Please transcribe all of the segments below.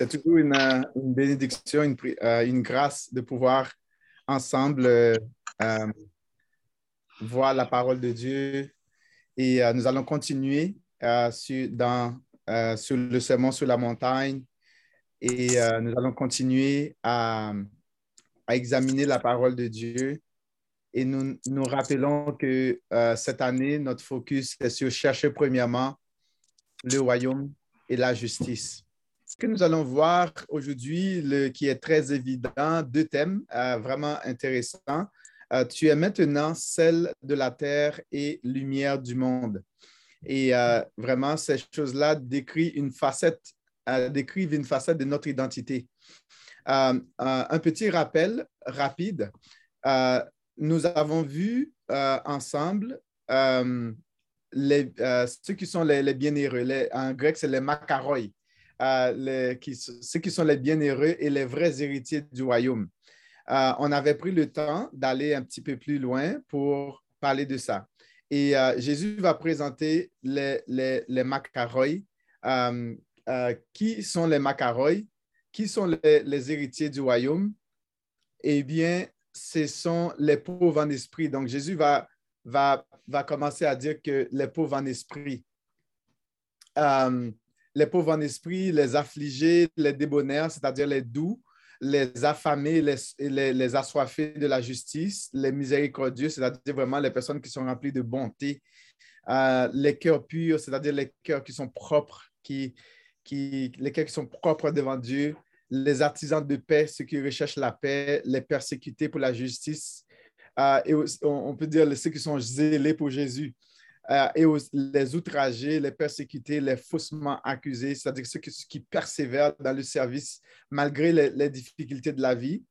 C'est toujours une, euh, bénédiction, une, euh, une, grâce de pouvoir ensemble euh, voir la parole de Dieu. Et nous allons continuer sur, dans, sur le sermon sur la montagne. Et nous allons continuer à, examiner la parole de Dieu. Et nous nous rappelons que cette année, notre focus est sur chercher premièrement le royaume et la justice. Ce que nous allons voir aujourd'hui, qui est très évident, deux thèmes euh, vraiment intéressants. Euh, tu es maintenant celle de la terre et lumière du monde. Et euh, vraiment, ces choses-là décrivent une facette, décrivent une facette de notre identité. un petit rappel rapide. nous avons vu ensemble ceux qui sont les, bienheureux. en grec, c'est les makaroi qui, ceux qui sont les bienheureux et les vrais héritiers du royaume. Euh, on avait pris le temps d'aller un petit peu plus loin pour parler de ça. Et euh, Jésus va présenter les, les, les euh, qui sont les macaroi? Qui sont les, les, héritiers du royaume? Eh bien, ce sont les pauvres en esprit. Donc, Jésus va, va, va commencer à dire que les pauvres en esprit les pauvres en esprit, les affligés, les débonnaires, c'est-à-dire les doux, les affamés, les, les, assoiffés de la justice, les miséricordieux, c'est-à-dire vraiment les personnes qui sont remplies de bonté, euh, les cœurs purs, c'est-à-dire les cœurs qui sont propres, qui, qui, les cœurs qui sont propres devant Dieu, les artisans de paix, ceux qui recherchent la paix, les persécutés pour la justice, euh, et on, peut dire ceux qui sont zélés pour Jésus. Euh, et les outragés, les persécutés, les faussement accusés, c'est-à-dire ceux qui, persévèrent dans le service malgré les, difficultés de la vie,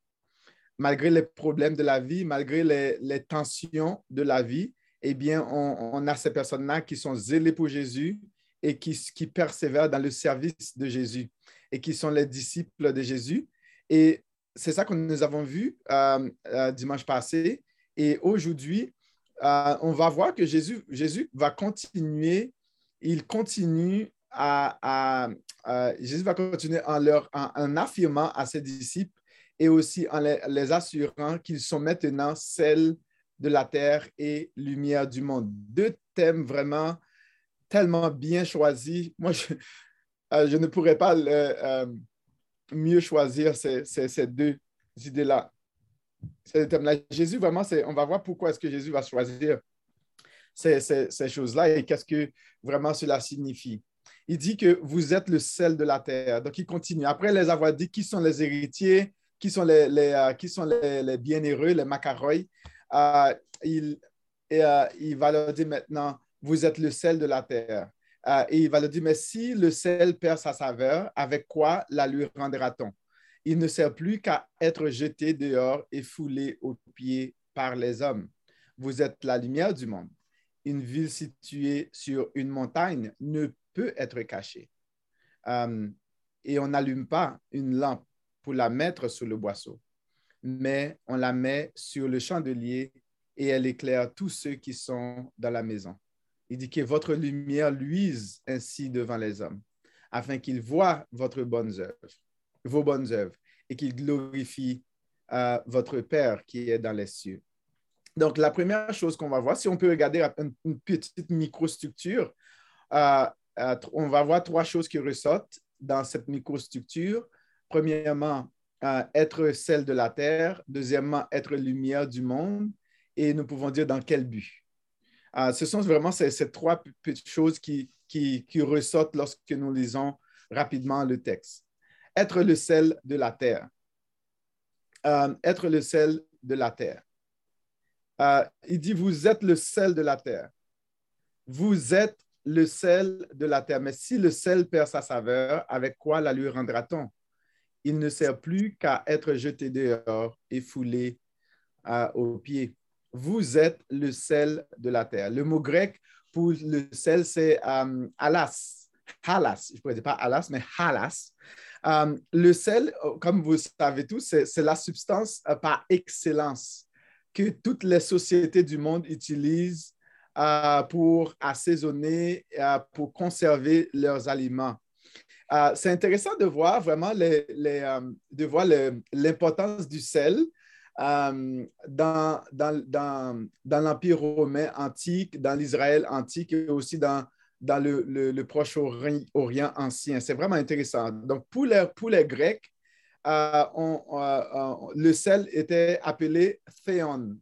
malgré les problèmes de la vie, malgré les, tensions de la vie, eh bien, on, a ces personnes-là qui sont zélées pour Jésus et qui, persévèrent dans le service de Jésus et qui sont les disciples de Jésus. Et c'est ça que nous avons vu euh, euh, dimanche passé. Et aujourd'hui, euh, on va voir que Jésus, va continuer, il continue à, Jésus va continuer en, leur, en, affirmant à ses disciples et aussi en les, assurant qu'ils sont maintenant celles de la terre et lumière du monde. Deux thèmes vraiment tellement bien choisis. Moi, je, euh, ne pourrais pas euh, mieux choisir ces deux idées-là. Jésus, vraiment, on va voir pourquoi est-ce que Jésus va choisir ces, choses-là et qu'est-ce que vraiment cela signifie. Il dit que vous êtes le sel de la terre. Donc, il continue. Après les avoir dit qui sont les héritiers, qui sont les, euh, qui sont les, bienheureux, les macaroi, euh, euh, il va leur dire maintenant, vous êtes le sel de la terre. et il va leur dire, mais si le sel perd sa saveur, avec quoi la lui rendra-t-on? Il ne sert plus qu'à être jeté dehors et foulé aux pieds par les hommes. Vous êtes la lumière du monde. Une ville située sur une montagne ne peut être cachée. Euh, et on n'allume pas une lampe pour la mettre sous le boisseau, mais on la met sur le chandelier et elle éclaire tous ceux qui sont dans la maison. Il dit que votre lumière luise ainsi devant les hommes, afin qu'ils voient votre bonne œuvre vos bonnes œuvres et qu'il glorifie euh, votre Père qui est dans les cieux. Donc, la première chose qu'on va voir, si on peut regarder une, petite microstructure, euh, euh, on va voir trois choses qui ressortent dans cette microstructure. Premièrement, être celle de la terre. Deuxièmement, être lumière du monde. Et nous pouvons dire dans quel but. ce sont vraiment ces, trois petites choses qui, qui, qui ressortent lorsque nous lisons rapidement le texte être le sel de la terre. Euh, être le sel de la terre. Euh, il dit, vous êtes le sel de la terre. Vous êtes le sel de la terre. Mais si le sel perd sa saveur, avec quoi la lui rendra-t-on? Il ne sert plus qu'à être jeté dehors et foulé euh, aux pieds. Vous êtes le sel de la terre. Le mot grec pour le sel, c'est alas. Halas. Je ne pourrais pas alas, mais halas. Euh, le sel, euh, comme vous savez tous, c'est la substance euh, par excellence que toutes les sociétés du monde utilisent pour assaisonner, pour conserver leurs aliments. euh, c'est intéressant de voir vraiment euh, de l'importance du sel euh, dans, dans l'Empire romain antique, dans l'Israël antique et aussi dans, dans le, le, Proche-Orient ancien. C'est vraiment intéressant. Donc, pour les, pour les Grecs, on, le sel était appelé théon.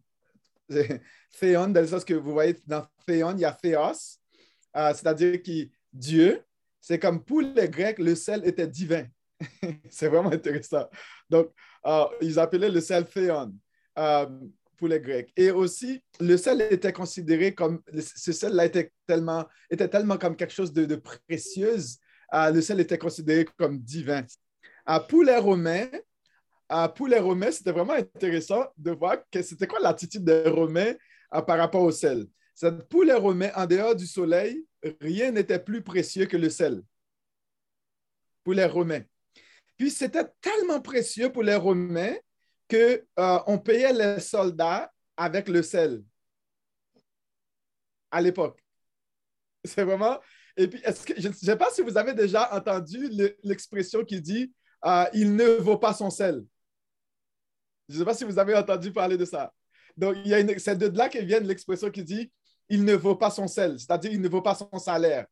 Théon, dans le sens que vous voyez dans théon, il y a théos, c'est-à-dire qui Dieu, c'est comme pour les Grecs, le sel était divin. c'est vraiment intéressant. Donc, euh, ils appelaient le sel théon euh, pour les Grecs. Et aussi, le sel était considéré comme, ce sel-là était tellement, était tellement comme quelque chose de, précieux, euh, le sel était considéré comme divin. pour les Romains, pour les Romains, c'était vraiment intéressant de voir que c'était quoi l'attitude des Romains par rapport au sel. Pour les Romains, en dehors du soleil, rien n'était plus précieux que le sel pour les Romains. Puis c'était tellement précieux pour les Romains qu'on euh, payait les soldats avec le sel à l'époque. C'est vraiment. Et puis, que, je ne sais pas si vous avez déjà entendu l'expression qui dit euh, il ne vaut pas son sel. Je ne sais pas si vous avez entendu parler de ça. Donc, c'est de là que vient l'expression qui dit il ne vaut pas son sel, c'est-à-dire il ne vaut pas son salaire.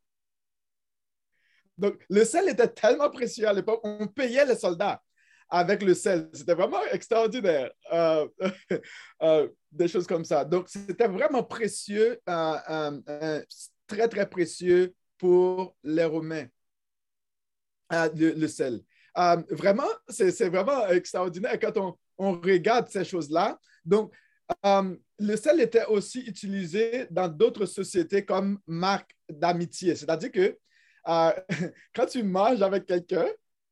Donc, le sel était tellement précieux à l'époque, on payait les soldats avec le sel. C'était vraiment extraordinaire, euh, euh, des choses comme ça. Donc, c'était vraiment précieux, euh, très, très précieux pour les Romains, le, sel. vraiment, c'est vraiment extraordinaire quand on, regarde ces choses-là. Donc, le sel était aussi utilisé dans d'autres sociétés comme marque d'amitié. C'est-à-dire que quand tu manges avec quelqu'un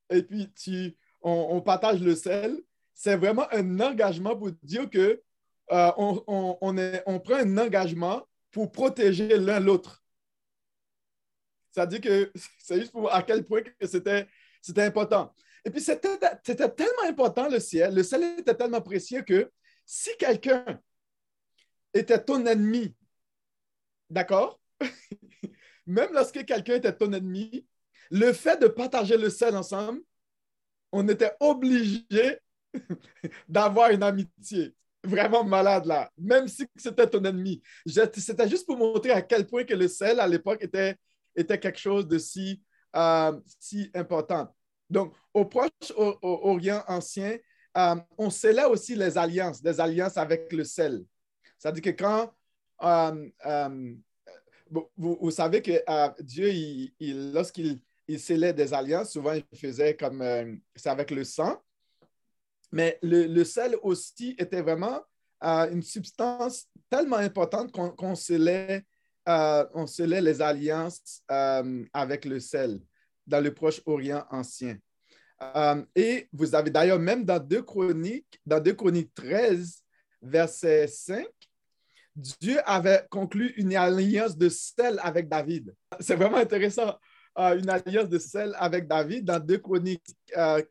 et puis tu, on, partage le sel, c'est vraiment un engagement pour dire que euh, on, prend un engagement pour protéger l'un l'autre. C'est-à-dire que c'est juste pour à quel point c'était important. Et puis, c'était, c'était tellement important, le ciel, le sel était tellement précieux que si quelqu'un était ton ennemi, d'accord? Même lorsque quelqu'un était ton ennemi, le fait de partager le sel ensemble, on était obligé d'avoir une amitié vraiment malade là, même si c'était ton ennemi. C'était juste pour montrer à quel point que le sel à l'époque était, était quelque chose de si, euh, si important. Donc, au Proche-Orient ancien, euh, on scellait aussi les alliances, des alliances avec le sel. C'est-à-dire que quand euh, vous, savez que Dieu, lorsqu'il il scellait des alliances, souvent il faisait comme c'est avec le sang. Mais le, sel aussi était vraiment une substance tellement importante qu'on scellait, on scellait les alliances avec le sel dans le Proche-Orient ancien. Euh, et vous avez d'ailleurs même dans 2 Chroniques, dans 2 Chroniques 13, verset 5, Dieu avait conclu une alliance de sel avec David. C'est vraiment intéressant. Euh, une alliance de sel avec David dans 2 Chroniques. Euh,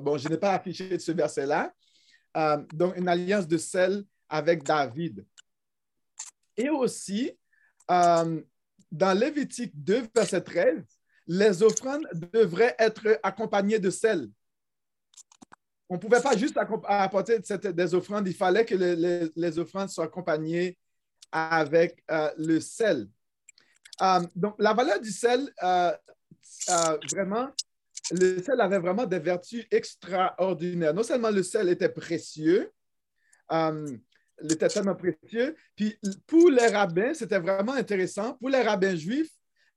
bon, je n'ai pas affiché ce verset-là. donc, une alliance de sel avec David. Et aussi, dans Lévitique 2, verset 13, les offrandes devraient être accompagnées de sel. On ne pouvait pas juste apporter des offrandes, il fallait que les, offrandes soient accompagnées avec euh, le sel. Euh, donc, la valeur du sel, euh, vraiment, le sel avait vraiment des vertus extraordinaires. Non seulement le sel était précieux, il était tellement précieux, puis pour les rabbins, c'était vraiment intéressant. Pour les rabbins juifs,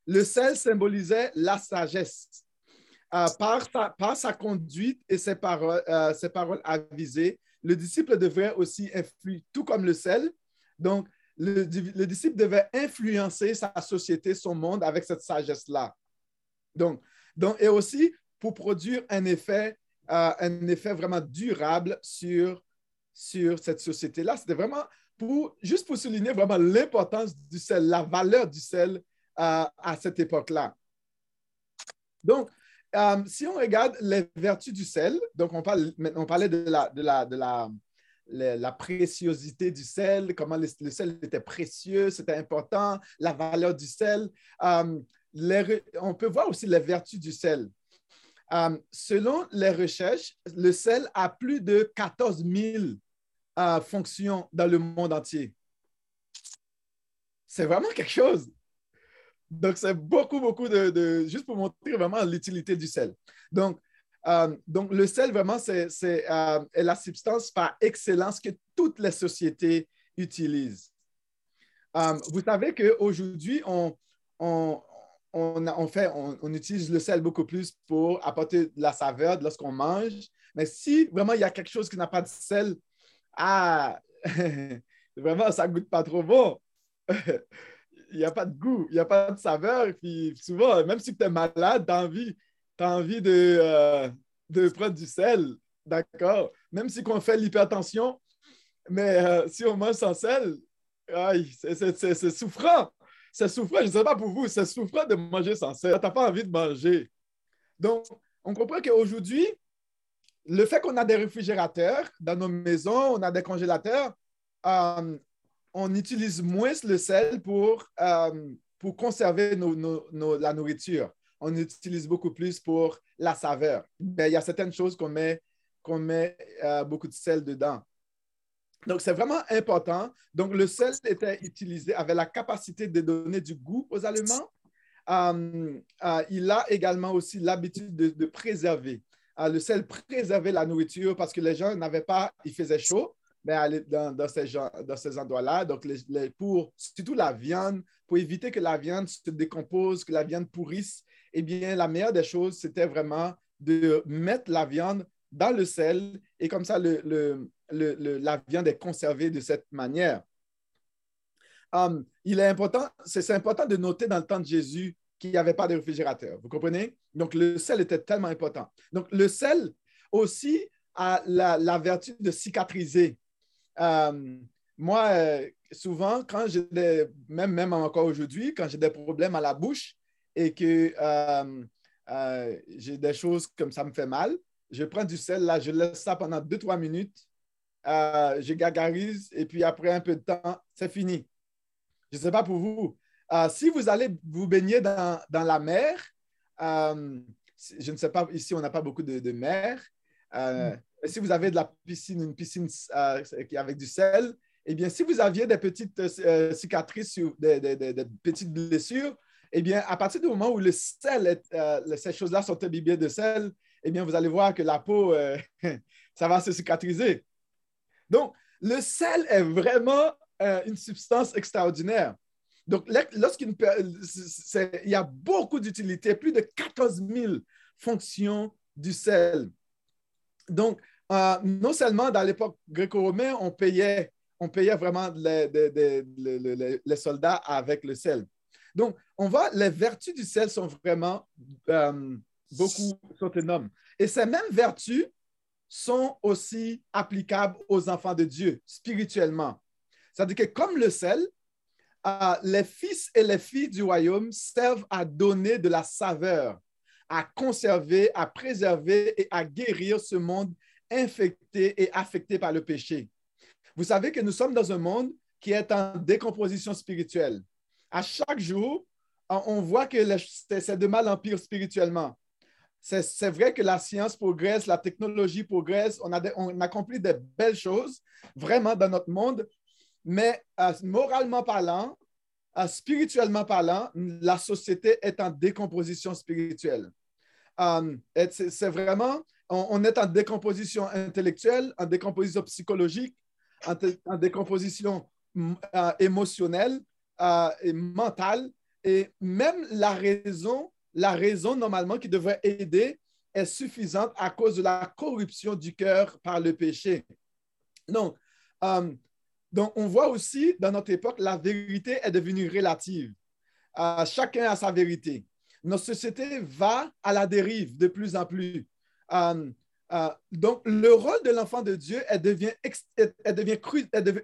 le sel symbolisait la sagesse. Euh, par, sa, par, sa, conduite et ses paroles, euh, ses paroles avisées, le disciple devrait aussi influer, tout comme le sel. Donc, le, le, disciple devait influencer sa société, son monde avec cette sagesse-là. Donc, donc, et aussi pour produire un effet, euh, un effet vraiment durable sur, sur cette société-là. C'était vraiment pour, juste pour souligner vraiment l'importance du sel, la valeur du sel à cette époque-là. Donc, euh, si on regarde les vertus du sel, donc on, parle, on parlait de la, de la, de la, la, préciosité du sel, comment le, sel était précieux, c'était important, la valeur du sel. Euh, on peut voir aussi les vertus du sel. Euh, selon les recherches, le sel a plus de 14 000 euh, fonctions dans le monde entier. C'est vraiment quelque chose. Donc, c'est beaucoup, beaucoup de, Juste pour montrer vraiment l'utilité du sel. Donc, euh, donc, le sel, vraiment, c'est la substance par excellence que toutes les sociétés utilisent. vous savez qu'aujourd'hui, on, on, fait, on, utilise le sel beaucoup plus pour apporter de la saveur lorsqu'on mange. Mais si vraiment il y a quelque chose qui n'a pas de sel, ah, vraiment, ça ne goûte pas trop bon. il n'y a pas de goût, il n'y a pas de saveur. Puis souvent, même si tu es malade, tu envie, de, euh, de prendre du sel. D'accord? Même si on fait l'hypertension, mais euh, si on mange sans sel, c'est souffrant c'est souffrant, je ne sais pas pour vous, c'est souffrant de manger sans sel. Tu n'as pas envie de manger. Donc, on comprend qu'aujourd'hui, le fait qu'on a des réfrigérateurs dans nos maisons, on a des congélateurs, euh, on utilise moins le sel pour, pour conserver la nourriture. On utilise beaucoup plus pour la saveur. Mais il y a certaines choses qu'on met, qu'on met euh, beaucoup de sel dedans. Donc, c'est vraiment important. Donc, le sel était utilisé, avait la capacité de donner du goût aux aliments. Euh, euh, il a également aussi l'habitude de, préserver. Le sel préservait la nourriture parce que les gens n'avaient pas, il faisait chaud, mais dans, dans ces, dans ces endroits-là. Donc, pour surtout la viande, pour éviter que la viande se décompose, que la viande pourrisse, eh bien, la meilleure des choses, c'était vraiment de mettre la viande dans le sel et comme ça, la viande est conservée de cette manière. Um, il est important, c'est important de noter dans le temps de Jésus qu'il n'y avait pas de réfrigérateur. Vous comprenez? Donc, le sel était tellement important. Donc, le sel aussi a la, vertu de cicatriser. Um, moi, euh, souvent, quand j'ai des, même, même encore aujourd'hui, quand j'ai des problèmes à la bouche et que um, euh, j'ai des choses comme ça me fait mal, je prends du sel, là, je laisse ça pendant 2-3 minutes euh, je gargarise et puis après un peu de temps, c'est fini. Je ne sais pas pour vous. Euh, si vous allez vous baigner dans, la mer, euh, je ne sais pas, ici on n'a pas beaucoup de, mer. Mm. Si vous avez de la piscine, une piscine avec du sel, eh bien, si vous aviez des petites cicatrices, des, petites blessures, eh bien, à partir du moment où le sel, ces choses-là sont imbibées de sel, eh bien, vous allez voir que la peau, ça va se cicatriser. Donc, le sel est vraiment euh, une substance extraordinaire. Donc, lorsqu'il y a beaucoup d'utilités, plus de 14 000 fonctions du sel. Donc, euh, non seulement dans l'époque gréco-romaine, on payait, on payait vraiment les, soldats avec le sel. Donc, on voit les vertus du sel sont vraiment euh, beaucoup, sont énormes. Et ces mêmes vertus sont aussi applicables aux enfants de Dieu spirituellement. C'est-à-dire que comme le sel, euh, les fils et les filles du royaume servent à donner de la saveur, à conserver, à préserver et à guérir ce monde infecté et affecté par le péché. Vous savez que nous sommes dans un monde qui est en décomposition spirituelle. À chaque jour, on voit que c'est de mal en pire spirituellement. C'est vrai que la science progresse, la technologie progresse, on, a accomplit de belles choses vraiment dans notre monde, mais euh, moralement parlant, euh, spirituellement parlant, la société est en décomposition spirituelle. Euh, c'est vraiment, on, est en décomposition intellectuelle, en décomposition psychologique, en, décomposition émotionnelle et mentale, et même la raison la raison normalement qui devrait aider est suffisante à cause de la corruption du cœur par le péché. Donc, euh, donc, on voit aussi dans notre époque, la vérité est devenue relative. Euh, chacun a sa vérité. Notre société va à la dérive de plus en plus. Euh, donc, le rôle de l'enfant de Dieu elle devient, elle devient,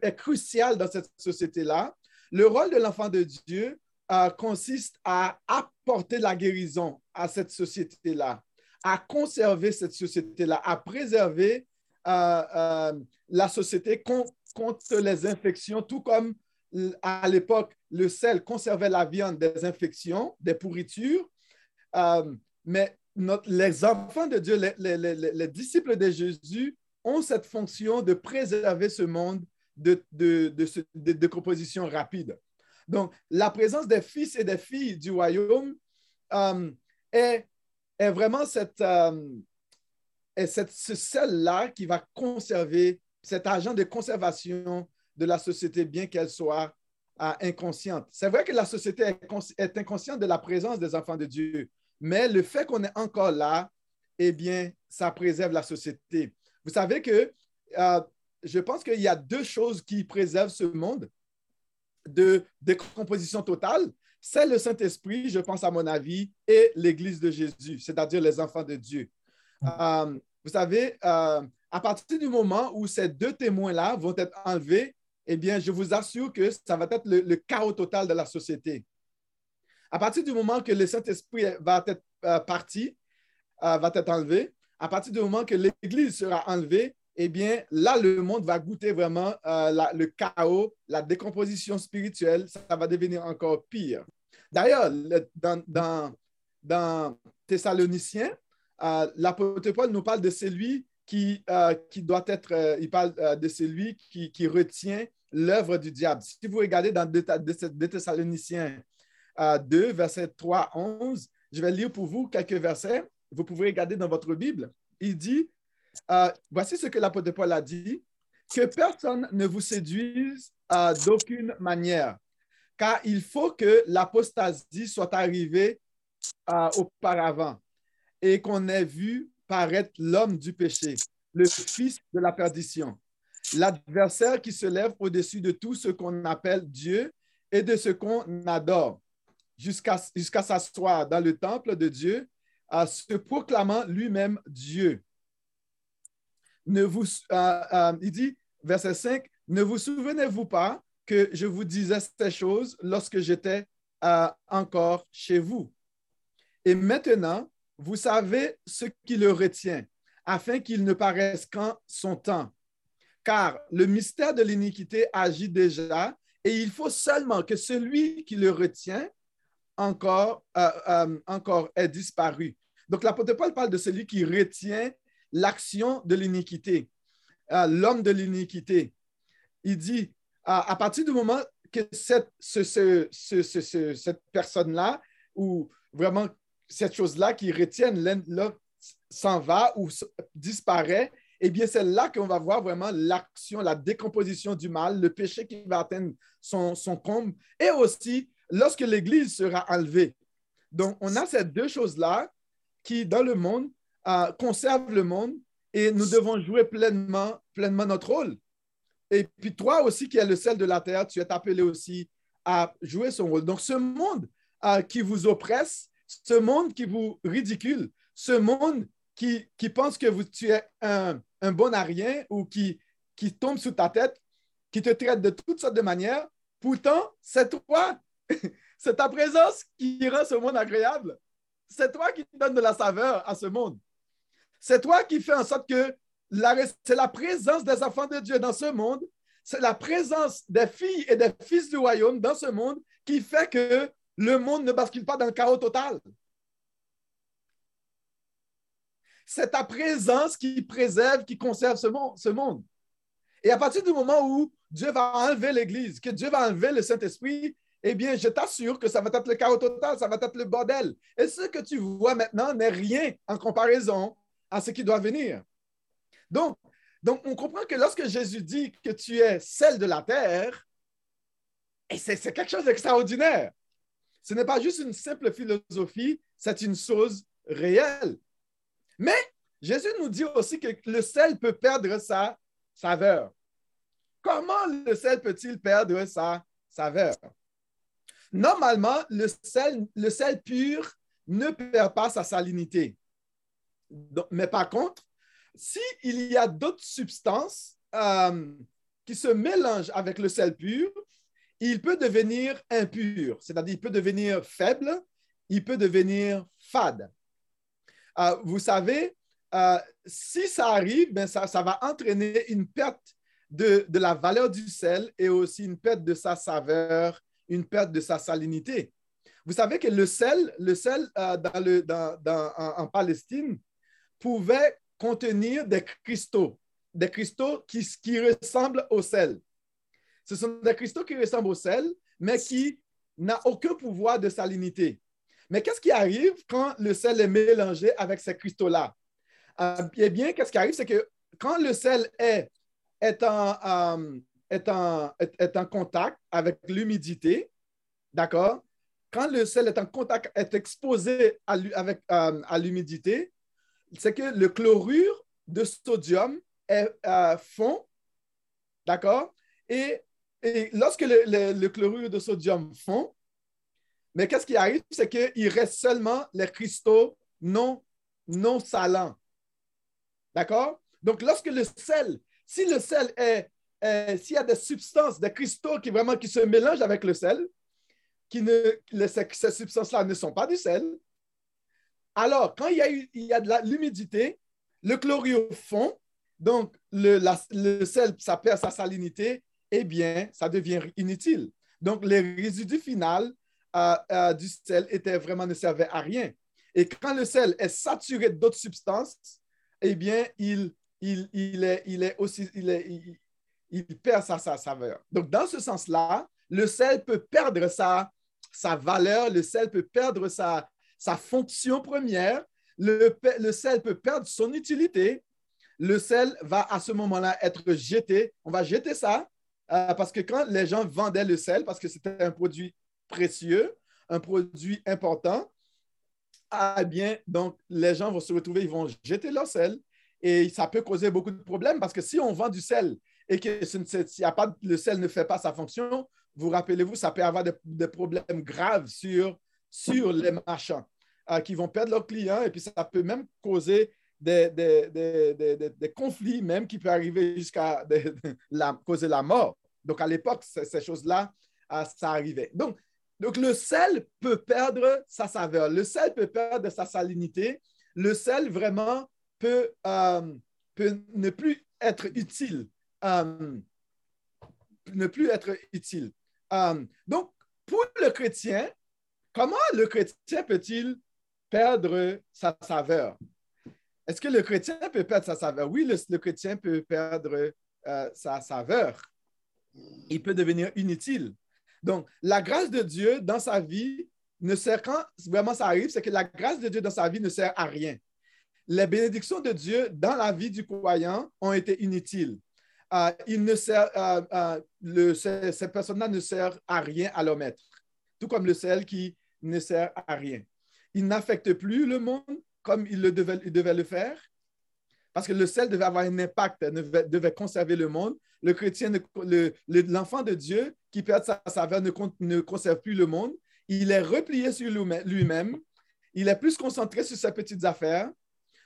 est crucial dans cette société-là. Le rôle de l'enfant de Dieu euh, consiste à apporter la guérison à cette société-là, à conserver cette société-là, à préserver euh, euh, la société contre, les infections, tout comme à l'époque, le sel conservait la viande des infections, des pourritures, mais les enfants de Dieu, les, disciples de Jésus ont cette fonction de préserver ce monde de, de, de, décomposition rapide. Donc, la présence des fils et des filles du royaume euh, est, est, vraiment cette, euh, cette, ce sel-là qui va conserver cet agent de conservation de la société, bien qu'elle soit euh, inconsciente. C'est vrai que la société est, inconsciente de la présence des enfants de Dieu, mais le fait qu'on est encore là, eh bien, ça préserve la société. Vous savez que je pense qu'il y a deux choses qui préservent ce monde de décomposition totale. C'est le Saint-Esprit, je pense à mon avis, et l'Église de Jésus, c'est-à-dire les enfants de Dieu. Euh, vous savez, à partir du moment où ces deux témoins-là vont être enlevés, eh bien, je vous assure que ça va être le, chaos total de la société. À partir du moment que le Saint-Esprit va être euh, parti, euh, va être enlevé, à partir du moment que l'Église sera enlevée, eh bien, là, le monde va goûter vraiment euh, le chaos, la décomposition spirituelle, ça va devenir encore pire. D'ailleurs, dans, dans, dans Thessaloniciens, l'apôtre Paul nous parle de celui qui, qui doit être, il parle de celui qui, qui retient l'œuvre du diable. Si vous regardez dans 2 Thessaloniciens 2, verset 3 à 11, je vais lire pour vous quelques versets. Vous pouvez regarder dans votre Bible. Il dit, euh, voici ce que l'apôtre Paul a dit, que personne ne vous séduise euh, d'aucune manière, car il faut que l'apostasie soit arrivée euh, auparavant et qu'on ait vu paraître l'homme du péché, le fils de la perdition. L'adversaire qui se lève au-dessus de tout ce qu'on appelle Dieu et de ce qu'on adore, jusqu'à s'asseoir dans le temple de Dieu, se proclamant lui-même Dieu. Ne vous, euh, euh, il dit, verset 5, ne vous souvenez-vous pas que je vous disais ces choses lorsque j'étais euh, encore chez vous? Et maintenant, vous savez ce qui le retient, afin qu'il ne paraisse qu'en son temps car le mystère de l'iniquité agit déjà et il faut seulement que celui qui le retient encore, encore ait disparu. Donc l'apôtre Paul parle de celui qui retient l'action de l'iniquité, euh, l'homme de l'iniquité. Il dit, à partir du moment que cette, cette personne-là, ou vraiment cette chose-là qui retienne s'en va ou disparaît, eh bien, c'est là qu'on va voir vraiment l'action, la décomposition du mal, le péché qui va atteindre son, son comble, et aussi lorsque l'Église sera enlevée. Donc, on a ces deux choses-là qui, dans le monde, euh, conservent le monde et nous devons jouer pleinement, pleinement notre rôle. Et puis, toi aussi, qui es le sel de la terre, tu es appelé aussi à jouer son rôle. Donc, ce monde euh, qui vous oppresse, ce monde qui vous ridicule, ce monde qui, qui pense que vous, tu es un, un bon à rien ou qui, qui tombe sous ta tête, qui te traite de toutes sortes de manières. Pourtant, c'est toi, c'est ta présence qui rend ce monde agréable. C'est toi qui donne de la saveur à ce monde. C'est toi qui fais en sorte que c'est la présence des enfants de Dieu dans ce monde, c'est la présence des filles et des fils du royaume dans ce monde qui fait que le monde ne bascule pas dans le chaos total. c'est ta présence qui préserve, qui conserve ce monde, Et à partir du moment où Dieu va enlever l'Église, que Dieu va enlever le Saint-Esprit, eh bien, je t'assure que ça va être le chaos total, ça va être le bordel. Et ce que tu vois maintenant n'est rien en comparaison à ce qui doit venir. Donc, on comprend que lorsque Jésus dit que tu es celle de la terre, et c'est quelque chose d'extraordinaire. Ce n'est pas juste une simple philosophie, c'est une chose réelle. Mais Jésus nous dit aussi que le sel peut perdre sa saveur. Comment le sel peut-il perdre sa saveur? Normalement, le sel pur ne perd pas sa salinité. Mais par contre, s'il y a d'autres substances euh, qui se mélangent avec le sel pur, il peut devenir impur, c'est-à-dire il peut devenir faible, il peut devenir fade. Euh, vous savez, euh, si ça arrive, ben ça, va entraîner une perte de, de, la valeur du sel et aussi une perte de sa saveur, une perte de sa salinité. Vous savez que le sel, le sel dans le, dans, en, Palestine pouvait contenir des cristaux, des cristaux qui, ressemblent au sel. Ce sont des cristaux qui ressemblent au sel, mais qui n'ont aucun pouvoir de salinité. Mais qu'est-ce qui arrive quand le sel est mélangé avec ces cristaux-là? Euh, eh bien, qu'est-ce qui arrive, c'est que quand le sel est, est, en, euh, est, en, contact avec l'humidité, d'accord? Quand le sel est en contact, est exposé à, euh, à l'humidité, c'est que le chlorure de sodium est, fond, d'accord? Et, lorsque le, chlorure de sodium fond, mais qu'est-ce qui arrive? C'est qu'il reste seulement les cristaux non, non salants. D'accord? Donc, lorsque le sel, si le sel est, s'il y a des substances, des cristaux qui vraiment se mélangent avec le sel, qui ne, le, ces, ces substances-là ne sont pas du sel, alors quand il y a, de l'humidité, le chlorure fond, donc le, sel, ça perd sa salinité, eh bien, ça devient inutile. Donc, les résidus finaux euh, euh, du sel étaient vraiment ne servaient à rien. Et quand le sel est saturé d'autres substances, eh bien, il, il, il, est, il est aussi, il perd sa, sa, saveur. Donc, dans ce sens-là, le sel peut perdre sa, sa valeur, le sel peut perdre sa, sa fonction première, le, sel peut perdre son utilité, le sel va à ce moment-là être jeté. On va jeter ça euh, parce que quand les gens vendaient le sel, parce que c'était un produit précieux, un produit important, ah bien, donc les gens vont se retrouver, ils vont jeter leur sel et ça peut causer beaucoup de problèmes parce que si on vend du sel et que ce, a pas, le sel ne fait pas sa fonction, vous rappelez-vous, ça peut avoir des, des problèmes graves sur, sur les marchands euh, qui vont perdre leurs clients et puis ça peut même causer des, des, des, des conflits, même qui peut arriver jusqu'à la, causer la mort. Donc à l'époque, ces choses-là, euh, ça arrivait. Donc, donc, le sel peut perdre sa saveur, le sel peut perdre sa salinité, le sel vraiment peut, euh, peut ne plus être utile. Ne plus être utile. Donc, pour le chrétien, comment le chrétien peut-il perdre sa saveur? Est-ce que le chrétien peut perdre sa saveur? Oui, le, chrétien peut perdre euh, sa saveur. Il peut devenir inutile. Donc, la grâce de Dieu dans sa vie ne sert quand vraiment ça arrive, c'est que la grâce de Dieu dans sa vie ne sert à rien. Les bénédictions de Dieu dans la vie du croyant ont été inutiles. Euh, il ne sert, euh, euh, ces personnes-là ne servent à rien à leur maître, tout comme le sel qui ne sert à rien. Il n'affecte plus le monde comme il, le devait, le faire, parce que le sel devait avoir un impact, devait, devait conserver le monde. Le chrétien, l'enfant le, de Dieu qui perd sa saveur ne, ne conserve plus le monde. Il est replié sur lui-même. Il est plus concentré sur ses petites affaires.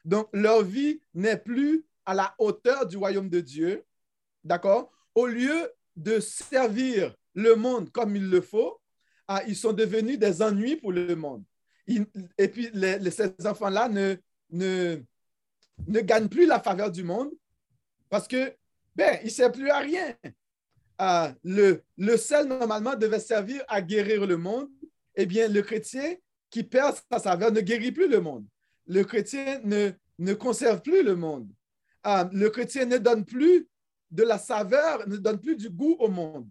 Donc, leur vie n'est plus à la hauteur du royaume de Dieu. D'accord? Au lieu de servir le monde comme il le faut, ah, ils sont devenus des ennuis pour le monde. Et puis, les, ces enfants-là ne, ne, ne gagnent plus la faveur du monde parce que, ben, ils ne servent plus à rien euh, le, le sel, normalement, devait servir à guérir le monde, eh bien, le chrétien qui perd sa saveur ne guérit plus le monde. Le chrétien ne, conserve plus le monde. Euh, le chrétien ne donne plus de la saveur, ne donne plus du goût au monde.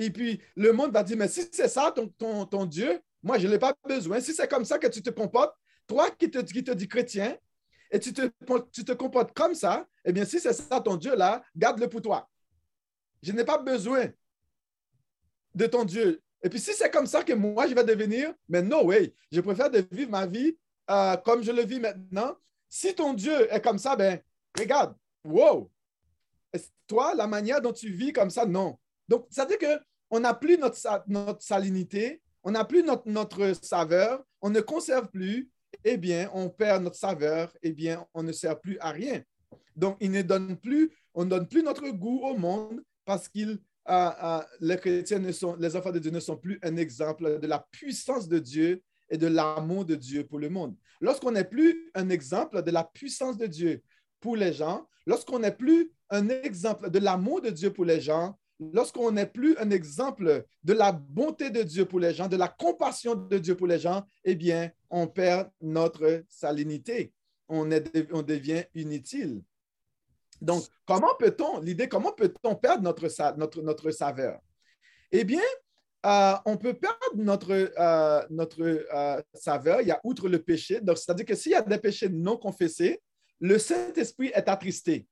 Et puis, le monde va dire, mais si c'est ça ton, Dieu, moi, je n'ai pas besoin. Si c'est comme ça que tu te comportes, toi qui te, qui te dis chrétien, et tu te, tu te comportes comme ça, eh bien, si c'est ça ton Dieu là, garde-le pour toi. Je n'ai pas besoin de ton Dieu. Et puis, si c'est comme ça que moi, je vais devenir, mais no way, je préfère vivre ma vie euh, comme je le vis maintenant. Si ton Dieu est comme ça, ben, regarde, wow, toi, la manière dont tu vis comme ça, non. Donc, ça veut dire qu'on n'a plus notre, salinité, on n'a plus notre, notre saveur, on ne conserve plus, eh bien, on perd notre saveur, eh bien, on ne sert plus à rien. Donc, il ne donne plus, on ne donne plus notre goût au monde, parce que euh, euh, les chrétiens, ne sont, les enfants de Dieu ne sont plus un exemple de la puissance de Dieu et de l'amour de Dieu pour le monde. Lorsqu'on n'est plus un exemple de la puissance de Dieu pour les gens, lorsqu'on n'est plus un exemple de l'amour de Dieu pour les gens, lorsqu'on n'est plus un exemple de la bonté de Dieu pour les gens, de la compassion de Dieu pour les gens, eh bien, on perd notre salinité. On, devient inutile. Donc, comment peut-on, l'idée, comment peut-on perdre notre, notre, notre saveur? Eh bien, euh, on peut perdre notre, euh, notre euh, saveur, il y a outre le péché. Donc, c'est-à-dire que s'il y a des péchés non confessés, le Saint-Esprit est attristé.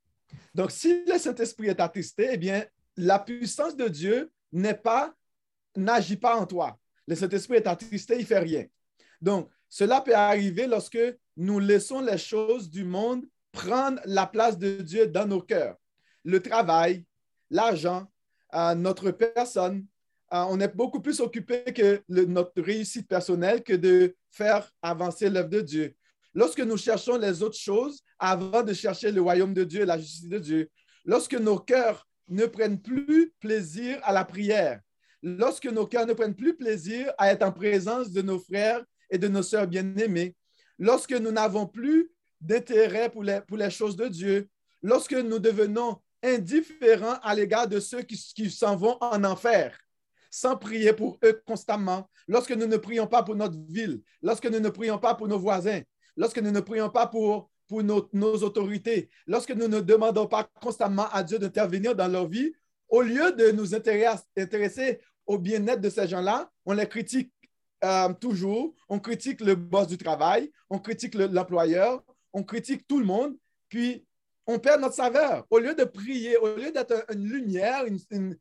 Donc, si le Saint-Esprit est attristé, eh bien, la puissance de Dieu n'est pas, n'agit pas en toi. Le Saint-Esprit est attristé, il ne fait rien. Donc, cela peut arriver lorsque nous laissons les choses du monde prendre la place de Dieu dans nos cœurs. Le travail, l'argent, notre personne, on est beaucoup plus occupé que notre réussite personnelle que de faire avancer l'œuvre de Dieu. Lorsque nous cherchons les autres choses avant de chercher le royaume de Dieu la justice de Dieu, lorsque nos cœurs ne prennent plus plaisir à la prière, lorsque nos cœurs ne prennent plus plaisir à être en présence de nos frères et de nos sœurs bien-aimés, lorsque nous n'avons plus d'intérêt pour les, pour les choses de Dieu, lorsque nous devenons indifférents à l'égard de ceux qui, qui s'en vont en enfer, sans prier pour eux constamment, lorsque nous ne prions pas pour notre ville, lorsque nous ne prions pas pour nos voisins, lorsque nous ne prions pas pour, pour nos, autorités, lorsque nous ne demandons pas constamment à Dieu d'intervenir dans leur vie, au lieu de nous intéresser au bien-être de ces gens-là, on les critique euh, toujours, on critique le boss du travail, on critique l'employeur, on critique tout le monde, puis on perd notre saveur. Au lieu de prier, au lieu d'être une lumière, une,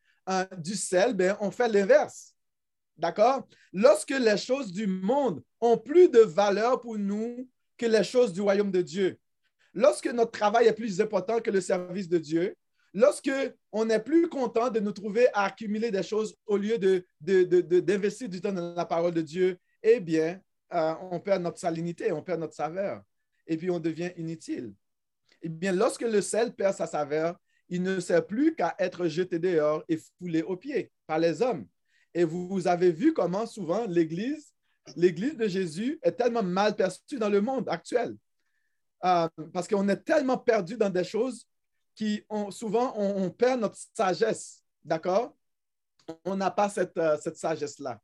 du sel, ben, on fait l'inverse. D'accord? Lorsque les choses du monde ont plus de valeur pour nous que les choses du royaume de Dieu, lorsque notre travail est plus important que le service de Dieu, lorsque on n'est plus content de nous trouver à accumuler des choses au lieu d'investir de, du temps dans la parole de Dieu, eh bien, euh, on perd notre salinité, on perd notre saveur, et puis on devient inutile. Eh bien, lorsque le sel perd sa saveur, il ne sert plus qu'à être jeté dehors et foulé aux pieds par les hommes. Et vous avez vu comment souvent l'Église, l'Église de Jésus est tellement mal perçue dans le monde actuel. Euh, parce qu'on est tellement perdu dans des choses qui ont, souvent on, perd notre sagesse, d'accord? On n'a pas cette, euh, sagesse-là.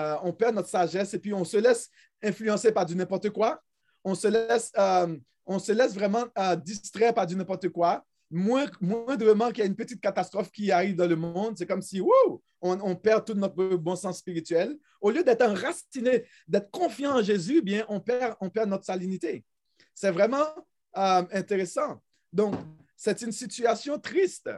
Euh, on perd notre sagesse et puis on se laisse influencer par du n'importe quoi. On se laisse vraiment distraire par du n'importe quoi moindrement qu'il y a une petite catastrophe qui arrive dans le monde, c'est comme si wow, on, perd tout notre bon sens spirituel. Au lieu d'être enraciné, d'être confiant en Jésus, bien, on perd, on perd notre salinité. C'est vraiment euh, intéressant. Donc, c'est une situation triste.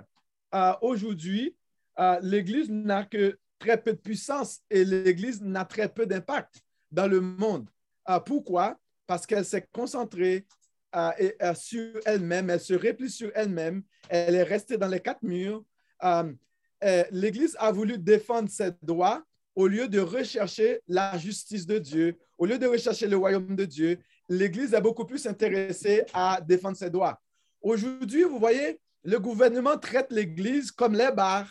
Euh, aujourd'hui, euh, l'Église n'a que très peu de puissance et l'Église n'a très peu d'impact dans le monde. pourquoi? Parce qu'elle s'est concentrée sur elle-même, elle se replie sur elle-même, elle est restée dans les quatre murs. Euh, euh, L'Église a voulu défendre ses droits au lieu de rechercher la justice de Dieu, au lieu de rechercher le royaume de Dieu. L'Église est beaucoup plus intéressée à défendre ses droits. Aujourd'hui, vous voyez, le gouvernement traite l'Église comme les bars.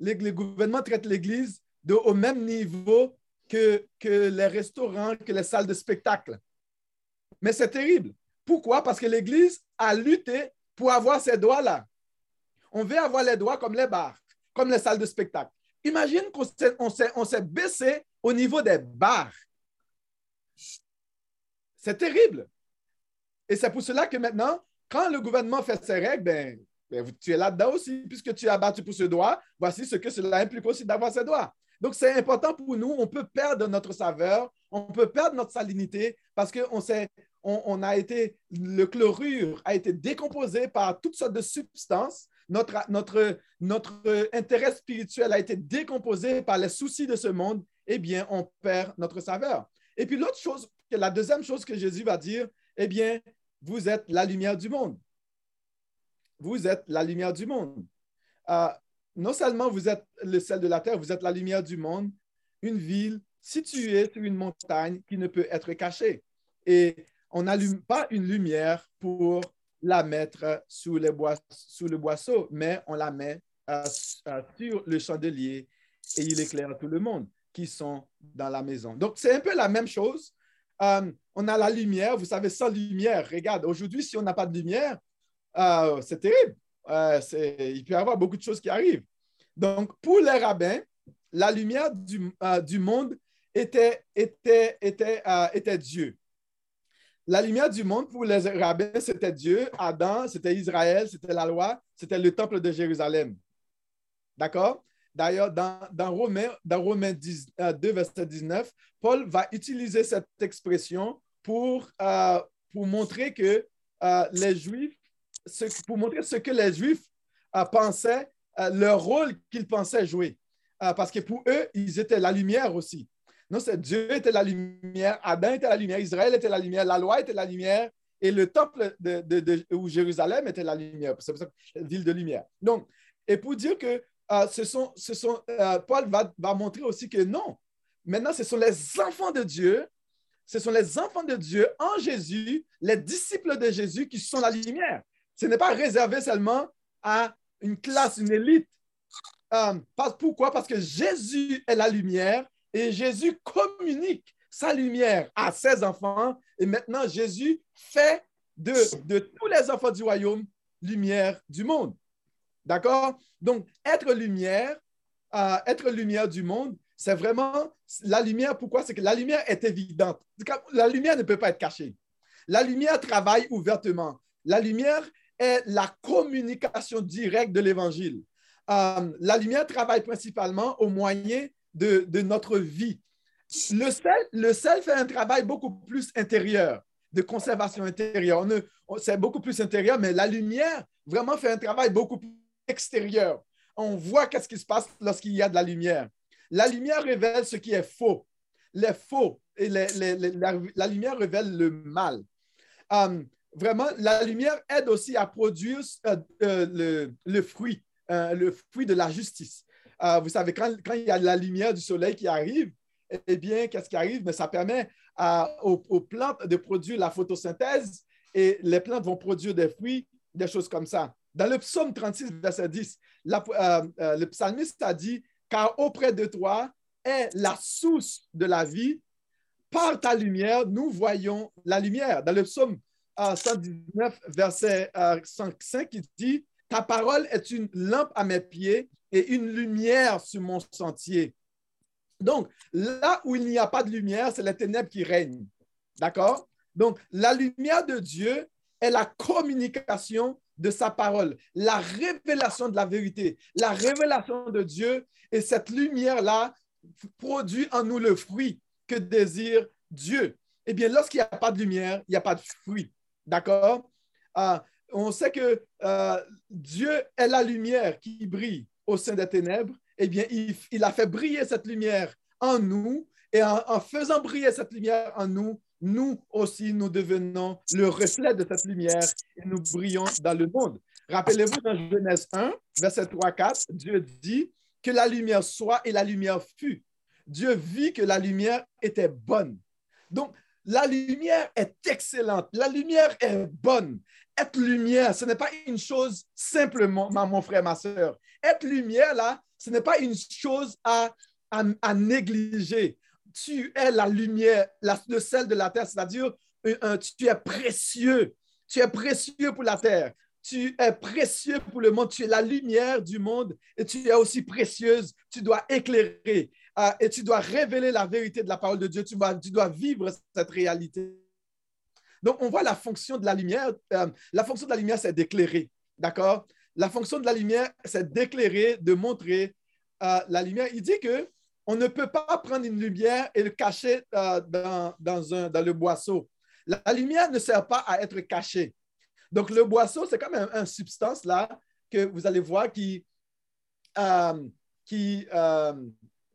Le, gouvernement traite l'Église au même niveau que, que les restaurants, que les salles de spectacle. Mais c'est terrible. Pourquoi? Parce que l'Église a lutté pour avoir ces droits-là. On veut avoir les droits comme les bars, comme les salles de spectacle. Imagine qu'on s'est baissé au niveau des bars. C'est terrible. Et c'est pour cela que maintenant, quand le gouvernement fait ses règles, ben, ben tu es là-dedans aussi, puisque tu as battu pour ce droit. Voici ce que cela implique aussi d'avoir ces droits. Donc, c'est important pour nous. On peut perdre notre saveur, on peut perdre notre salinité parce qu'on s'est on, a été, le chlorure a été décomposé par toutes sortes de substances. Notre, notre, notre intérêt spirituel a été décomposé par les soucis de ce monde. Eh bien, on perd notre saveur. Et puis l'autre chose, la deuxième chose que Jésus va dire, eh bien, vous êtes la lumière du monde. Vous êtes la lumière du monde. Euh, non seulement vous êtes le sel de la terre, vous êtes la lumière du monde, une ville située sur une montagne qui ne peut être cachée. Et on n'allume pas une lumière pour la mettre sous, le boisseau, mais on la met euh, euh, sur le chandelier et il éclaire tout le monde qui sont dans la maison. Donc, c'est un peu la même chose. Euh, on a la lumière, vous savez, sans lumière, regarde, aujourd'hui, si on n'a pas de lumière, c'est terrible. Euh, il peut y avoir beaucoup de choses qui arrivent. Donc, pour les rabbins, la lumière du, du monde était, était, était, était Dieu. La lumière du monde pour les rabbins, c'était Dieu. Adam, c'était Israël, c'était la loi, c'était le temple de Jérusalem. D'accord? D'ailleurs, dans, dans, Romains, dans Romains 2, euh, verset 19, Paul va utiliser cette expression pour, euh, pour montrer que euh, les Juifs, pour montrer ce que les Juifs pensaient, leur rôle qu'ils pensaient jouer. parce que pour eux, ils étaient la lumière aussi. Non, c'est Dieu était la lumière, Adam était la lumière, Israël était la lumière, la loi était la lumière, et le temple de, de, ou Jérusalem était la lumière. C'est pour ça ville de lumière. Donc, et pour dire que euh, ce sont, ce sont, euh, Paul va, va, montrer aussi que non, maintenant ce sont les enfants de Dieu, ce sont les enfants de Dieu en Jésus, les disciples de Jésus qui sont la lumière. Ce n'est pas réservé seulement à une classe, une élite. Euh, pourquoi? Parce que Jésus est la lumière et Jésus communique sa lumière à ses enfants. Et maintenant, Jésus fait de, tous les enfants du royaume lumière du monde. D'accord? Donc, être lumière, euh, être lumière du monde, c'est vraiment la lumière. Pourquoi? C'est que la lumière est évidente. La lumière ne peut pas être cachée. La lumière travaille ouvertement. La lumière est la communication directe de l'Évangile. Euh, la lumière travaille principalement au moyen de, notre vie. Le sel, le sel fait un travail beaucoup plus intérieur, de conservation intérieure. C'est beaucoup plus intérieur, mais la lumière vraiment fait un travail beaucoup plus extérieur. On voit qu'est-ce qui se passe lorsqu'il y a de la lumière. La lumière révèle ce qui est faux. Les faux et la, lumière révèle le mal. Um, vraiment, la lumière aide aussi à produire euh, euh, le, fruit, euh, le fruit de la justice. vous savez, quand, il y a la lumière du soleil qui arrive, eh bien, qu'est-ce qui arrive? Mais ça permet aux, plantes de produire la photosynthèse et les plantes vont produire des fruits, des choses comme ça. Dans le psaume 36, verset 10, euh, euh, le psalmiste a dit, car auprès de toi est la source de la vie. Par ta lumière, nous voyons la lumière. Dans le psaume 119, euh, verset 5, il dit, ta parole est une lampe à mes pieds et une lumière sur mon sentier. Donc, là où il n'y a pas de lumière, c'est la ténèbre qui règne. D'accord? Donc, la lumière de Dieu est la communication de sa parole, la révélation de la vérité, la révélation de Dieu. Et cette lumière-là produit en nous le fruit que désire Dieu. Eh bien, lorsqu'il n'y a pas de lumière, il n'y a pas de fruit. D'accord? Euh, on sait que euh, Dieu est la lumière qui brille au sein des ténèbres. Eh bien, il, a fait briller cette lumière en nous. Et en faisant briller cette lumière en nous, nous aussi, nous devenons le reflet de cette lumière et nous brillons dans le monde. Rappelez-vous dans Genèse 1, verset 3-4, Dieu dit que la lumière soit et la lumière fut. Dieu vit que la lumière était bonne. Donc, la lumière est excellente. La lumière est bonne. Être lumière, ce n'est pas une chose simplement, mon frère, ma soeur. Être lumière, là, ce n'est pas une chose à, négliger tu es la lumière, le sel de la terre, c'est-à-dire tu es précieux. Tu es précieux pour la terre. Tu es précieux pour le monde. Tu es la lumière du monde et tu es aussi précieuse. Tu dois éclairer euh, et tu dois révéler la vérité de la parole de Dieu. Tu dois, vivre cette réalité. Donc, on voit la fonction de la lumière. Euh, la fonction de la lumière, c'est d'éclairer. D'accord? La fonction de la lumière, c'est d'éclairer, de montrer euh, la lumière. Il dit que on ne peut pas prendre une lumière et le cacher euh, dans, dans, le boisseau. La, lumière ne sert pas à être cachée. Donc, le boisseau, c'est comme une substance là que vous allez voir qui, qui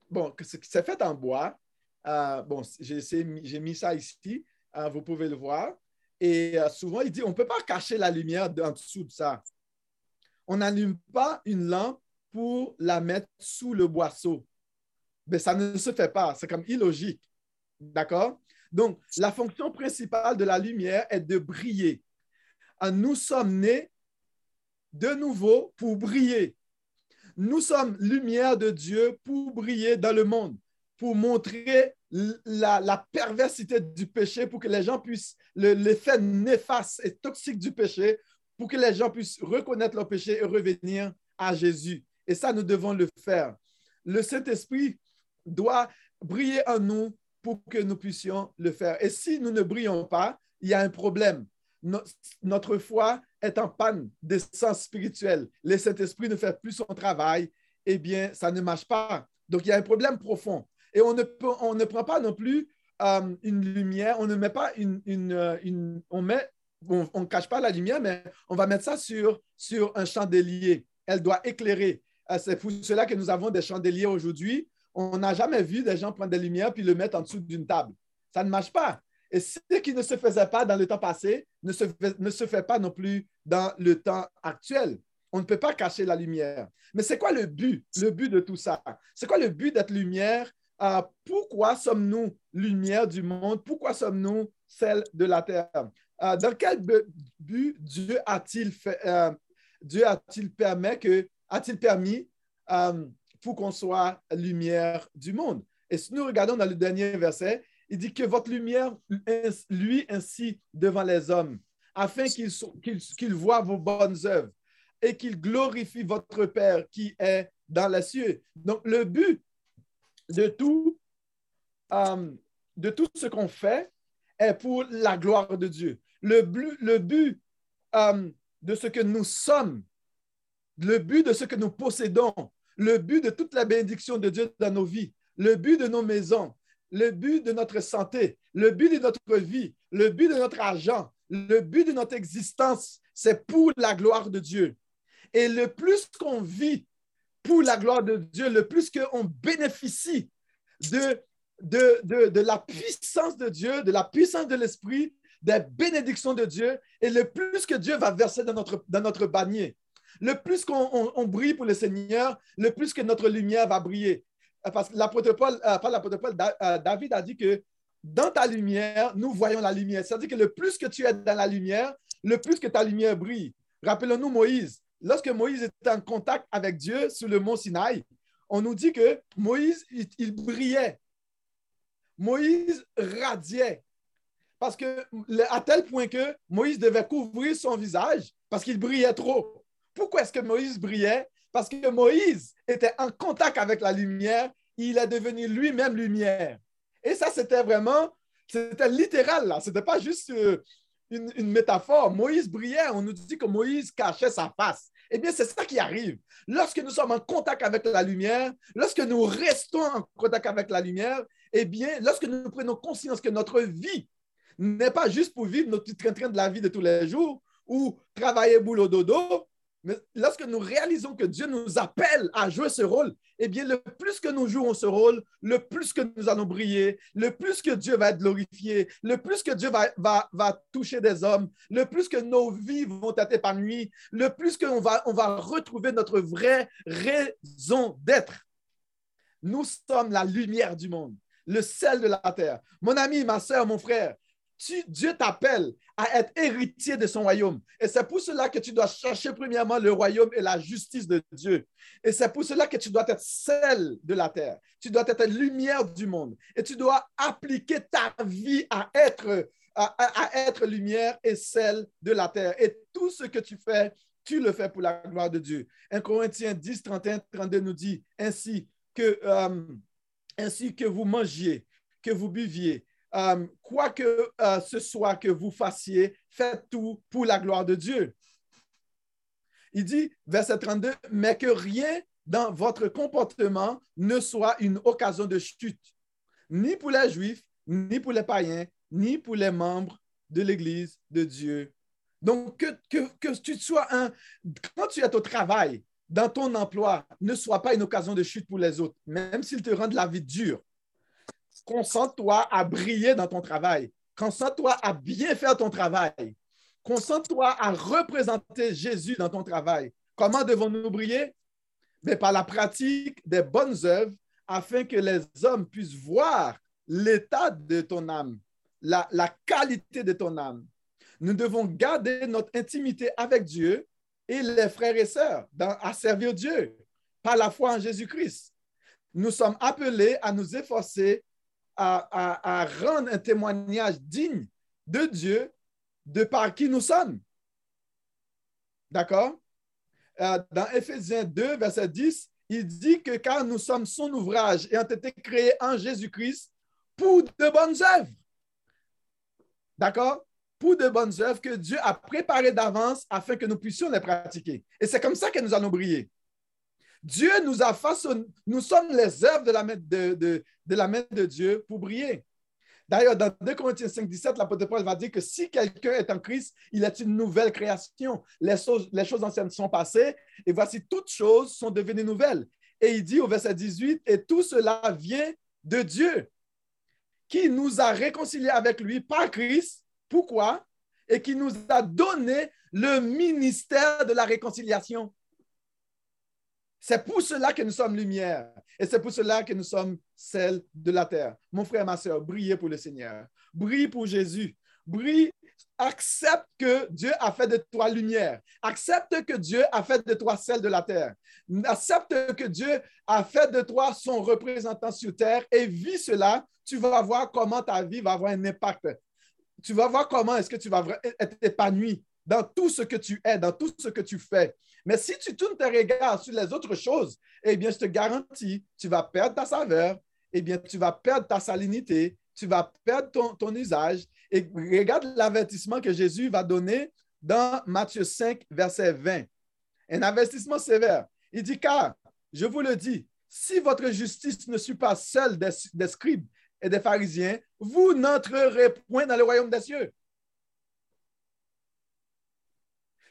bon, c'est fait en bois. bon, j'ai mis ça ici, vous pouvez le voir. Et souvent, il dit, on ne peut pas cacher la lumière en dessous de ça. On n'allume pas une lampe pour la mettre sous le boisseau mais ça ne se fait pas. C'est comme illogique. D'accord? Donc, la fonction principale de la lumière est de briller. Nous sommes nés de nouveau pour briller. Nous sommes lumière de Dieu pour briller dans le monde, pour montrer la, perversité du péché, pour que les gens puissent, l'effet néfaste et toxique du péché, pour que les gens puissent reconnaître leur péché et revenir à Jésus. Et ça, nous devons le faire. Le Saint-Esprit doit briller en nous pour que nous puissions le faire. Et si nous ne brillons pas, il y a un problème. Notre foi est en panne d'essence spirituelle. Le Saint-Esprit ne fait plus son travail. Eh bien, ça ne marche pas. Donc, il y a un problème profond. Et on ne, peut, on ne prend pas non plus euh, une lumière, on ne met pas une, une, euh, une on met, on cache pas la lumière, mais on va mettre ça sur, sur un chandelier. Elle doit éclairer. Euh, c'est pour cela que nous avons des chandeliers aujourd'hui. On n'a jamais vu des gens prendre des lumières puis le mettre en dessous d'une table. Ça ne marche pas. Et ce qui ne se faisait pas dans le temps passé ne se fait, ne se fait pas non plus dans le temps actuel. On ne peut pas cacher la lumière. Mais c'est quoi le but, le but de tout ça? C'est quoi le but d'être lumière? Euh, pourquoi sommes-nous lumière du monde? Pourquoi sommes-nous celle de la terre? Euh, dans quel but Dieu a-t-il euh, Dieu a-t-il permis que, a-t-il permis pour qu'on soit lumière du monde? Et si nous regardons dans le dernier verset, il dit que votre lumière, lui ainsi devant les hommes, afin qu'ils voient vos bonnes œuvres et qu'ils glorifient votre Père qui est dans les cieux. Donc, le but de tout, euh, ce qu'on fait est pour la gloire de Dieu. Le, le but euh, de ce que nous sommes, le but de ce que nous possédons, le but de toute la bénédiction de Dieu dans nos vies, le but de nos maisons, le but de notre santé, le but de notre vie, le but de notre argent, le but de notre existence, c'est pour la gloire de Dieu. Et le plus qu'on vit pour la gloire de Dieu, le plus qu'on bénéficie de, la puissance de Dieu, de la puissance de l'Esprit, des bénédictions de Dieu, et le plus que Dieu va verser dans notre, dans. Le plus qu'on brille pour le Seigneur, le plus que notre lumière va briller. Parce que l'apôtre euh, euh, David a dit que dans ta lumière, nous voyons la lumière. C'est-à-dire que le plus que tu es dans la lumière, le plus que ta lumière brille. Rappelons-nous Moïse lorsque Moïse était en contact avec Dieu sur le mont Sinaï, on nous dit que Moïse, il, brillait. Moïse radiait. Parce que, à tel point que Moïse devait couvrir son visage parce qu'il brillait trop. Pourquoi est-ce que Moïse brillait? Parce que Moïse était en contact avec la lumière, il est devenu lui-même lumière. Et ça, c'était vraiment, c'était littéral, là. C'était pas juste euh, une, métaphore. Moïse brillait, on nous dit que Moïse cachait sa face. Eh bien, c'est ça qui arrive. Lorsque nous sommes en contact avec la lumière, lorsque nous restons en contact avec la lumière, eh bien, lorsque nous prenons conscience que notre vie n'est pas juste pour vivre notre petit train-train de la vie de tous les jours ou travailler boulot dodo, mais lorsque nous réalisons que Dieu nous appelle à jouer ce rôle, eh bien, le plus que nous jouons ce rôle, le plus que nous allons briller, le plus que Dieu va être glorifié, le plus que Dieu va, toucher des hommes, le plus que nos vies vont être épanouies, le plus qu'on on va retrouver notre vraie raison d'être. Nous sommes la lumière du monde, le sel de la terre. Mon ami, ma soeur, mon frère, Dieu t'appelle à être héritier de son royaume. Et c'est pour cela que tu dois chercher premièrement le royaume et la justice de Dieu. Et c'est pour cela que tu dois être celle de la terre. Tu dois être lumière du monde. Et tu dois appliquer ta vie à être, à, être lumière et celle de la terre. Et tout ce que tu fais, tu le fais pour la gloire de Dieu. 1 Corinthiens 10, 31, 32 nous dit ainsi que, euh, ainsi que vous mangiez, que vous buviez, euh, quoi que euh, ce soit que vous fassiez, faites tout pour la gloire de Dieu. Il dit, verset 32, mais que rien dans votre comportement ne soit une occasion de chute, ni pour les Juifs, ni pour les païens, ni pour les membres de l'Église de Dieu. Donc, que, que, que tu sois un... Quand tu es au travail, dans ton emploi, ne sois pas une occasion de chute pour les autres, même s'ils te rendent la vie dure. Concentre-toi à briller dans ton travail. Concentre-toi à bien faire ton travail. Concentre-toi à représenter Jésus dans ton travail. Comment devons-nous briller? Mais par la pratique des bonnes œuvres afin que les hommes puissent voir l'état de ton âme, la, qualité de ton âme. Nous devons garder notre intimité avec Dieu et les frères et sœurs à servir Dieu par la foi en Jésus-Christ. Nous sommes appelés à nous efforcer à, rendre un témoignage digne de Dieu de par qui nous sommes. D'accord? Euh, dans Éphésiens 2, verset 10, il dit que car nous sommes son ouvrage et ont été créés en Jésus-Christ pour de bonnes œuvres. D'accord? Pour de bonnes œuvres que Dieu a préparées d'avance afin que nous puissions les pratiquer. Et c'est comme ça que nous allons briller. Dieu nous a façonné, nous sommes les œuvres de la main de, de, la main de Dieu pour briller. D'ailleurs, dans 2 Corinthiens 5, 17, l'apôtre Paul va dire que si quelqu'un est en Christ, il est une nouvelle création. Les choses, les choses anciennes sont passées et voici toutes choses sont devenues nouvelles. Et il dit au verset 18, et tout cela vient de Dieu qui nous a réconciliés avec lui par Christ. Pourquoi? Et qui nous a donné le ministère de la réconciliation. C'est pour cela que nous sommes lumière. Et c'est pour cela que nous sommes celle de la terre. Mon frère, ma soeur, brillez pour le Seigneur. Brille pour Jésus. Brille. Accepte que Dieu a fait de toi lumière. Accepte que Dieu a fait de toi celle de la terre. Accepte que Dieu a fait de toi son représentant sur terre et vis cela. Tu vas voir comment ta vie va avoir un impact. Tu vas voir comment est-ce que tu vas être épanoui dans tout ce que tu es, dans tout ce que tu fais. Mais si tu tournes tes regards sur les autres choses, eh bien, je te garantis, tu vas perdre ta saveur, eh bien, tu vas perdre ta salinité, tu vas perdre ton, usage. Et regarde l'avertissement que Jésus va donner dans Matthieu 5, verset 20. Un investissement sévère. Il dit, car, je vous le dis, si votre justice ne suit pas celle des scribes et des pharisiens, vous n'entrerez point dans le royaume des cieux.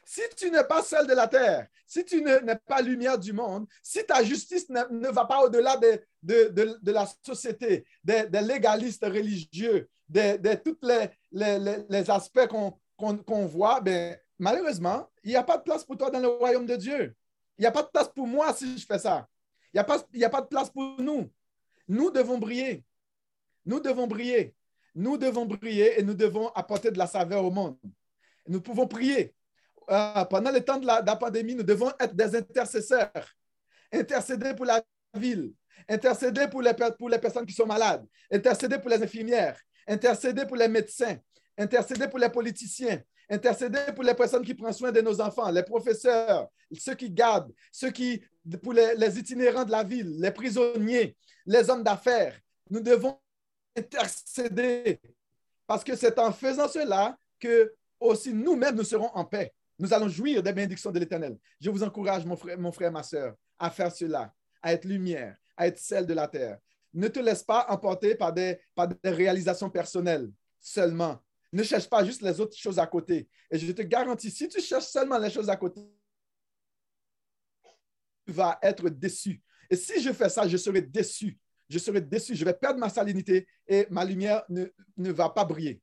Si tu n'es pas seul de la terre, si tu n'es pas lumière du monde, si ta justice ne, va pas au-delà de, de, la société, des, légalistes religieux, de, tous les, aspects qu'on voit, ben, malheureusement, il n'y a pas de place pour toi dans le royaume de Dieu. Il n'y a pas de place pour moi si je fais ça. Il n'y a, a pas de place pour nous. Nous devons briller. Nous devons briller. Nous devons briller et nous devons apporter de la saveur au monde. Nous pouvons prier. Euh, pendant le temps de la, pandémie, nous devons être des intercesseurs. Intercéder pour la ville, intercéder pour les, pour les personnes qui sont malades, intercéder pour les infirmières, intercéder pour les médecins, intercéder pour les politiciens, intercéder pour les personnes qui prennent soin de nos enfants, les professeurs, ceux qui gardent, ceux qui, pour les, les itinérants de la ville, les prisonniers, les hommes d'affaires. Nous devons intercéder parce que c'est en faisant cela que aussi nous-mêmes nous serons en paix. Nous allons jouir des bénédictions de l'Éternel. Je vous encourage, mon frère, mon ma soeur, à faire cela, à être lumière, à être celle de la terre. Ne te laisse pas emporter par des, par des réalisations personnelles seulement. Ne cherche pas juste les autres choses à côté. Et je te garantis, si tu cherches seulement les choses à côté, tu vas être déçu. Et si je fais ça, je serai déçu. Je serai déçu. Je vais perdre ma salinité et ma lumière ne, ne va pas briller.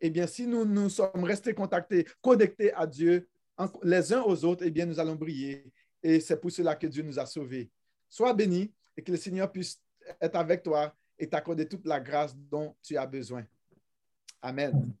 Eh bien, si nous nous sommes restés contactés, connectés à Dieu, les uns aux autres, eh bien, nous allons briller. Et c'est pour cela que Dieu nous a sauvés. Sois béni et que le Seigneur puisse être avec toi et t'accorder toute la grâce dont tu as besoin. Amen.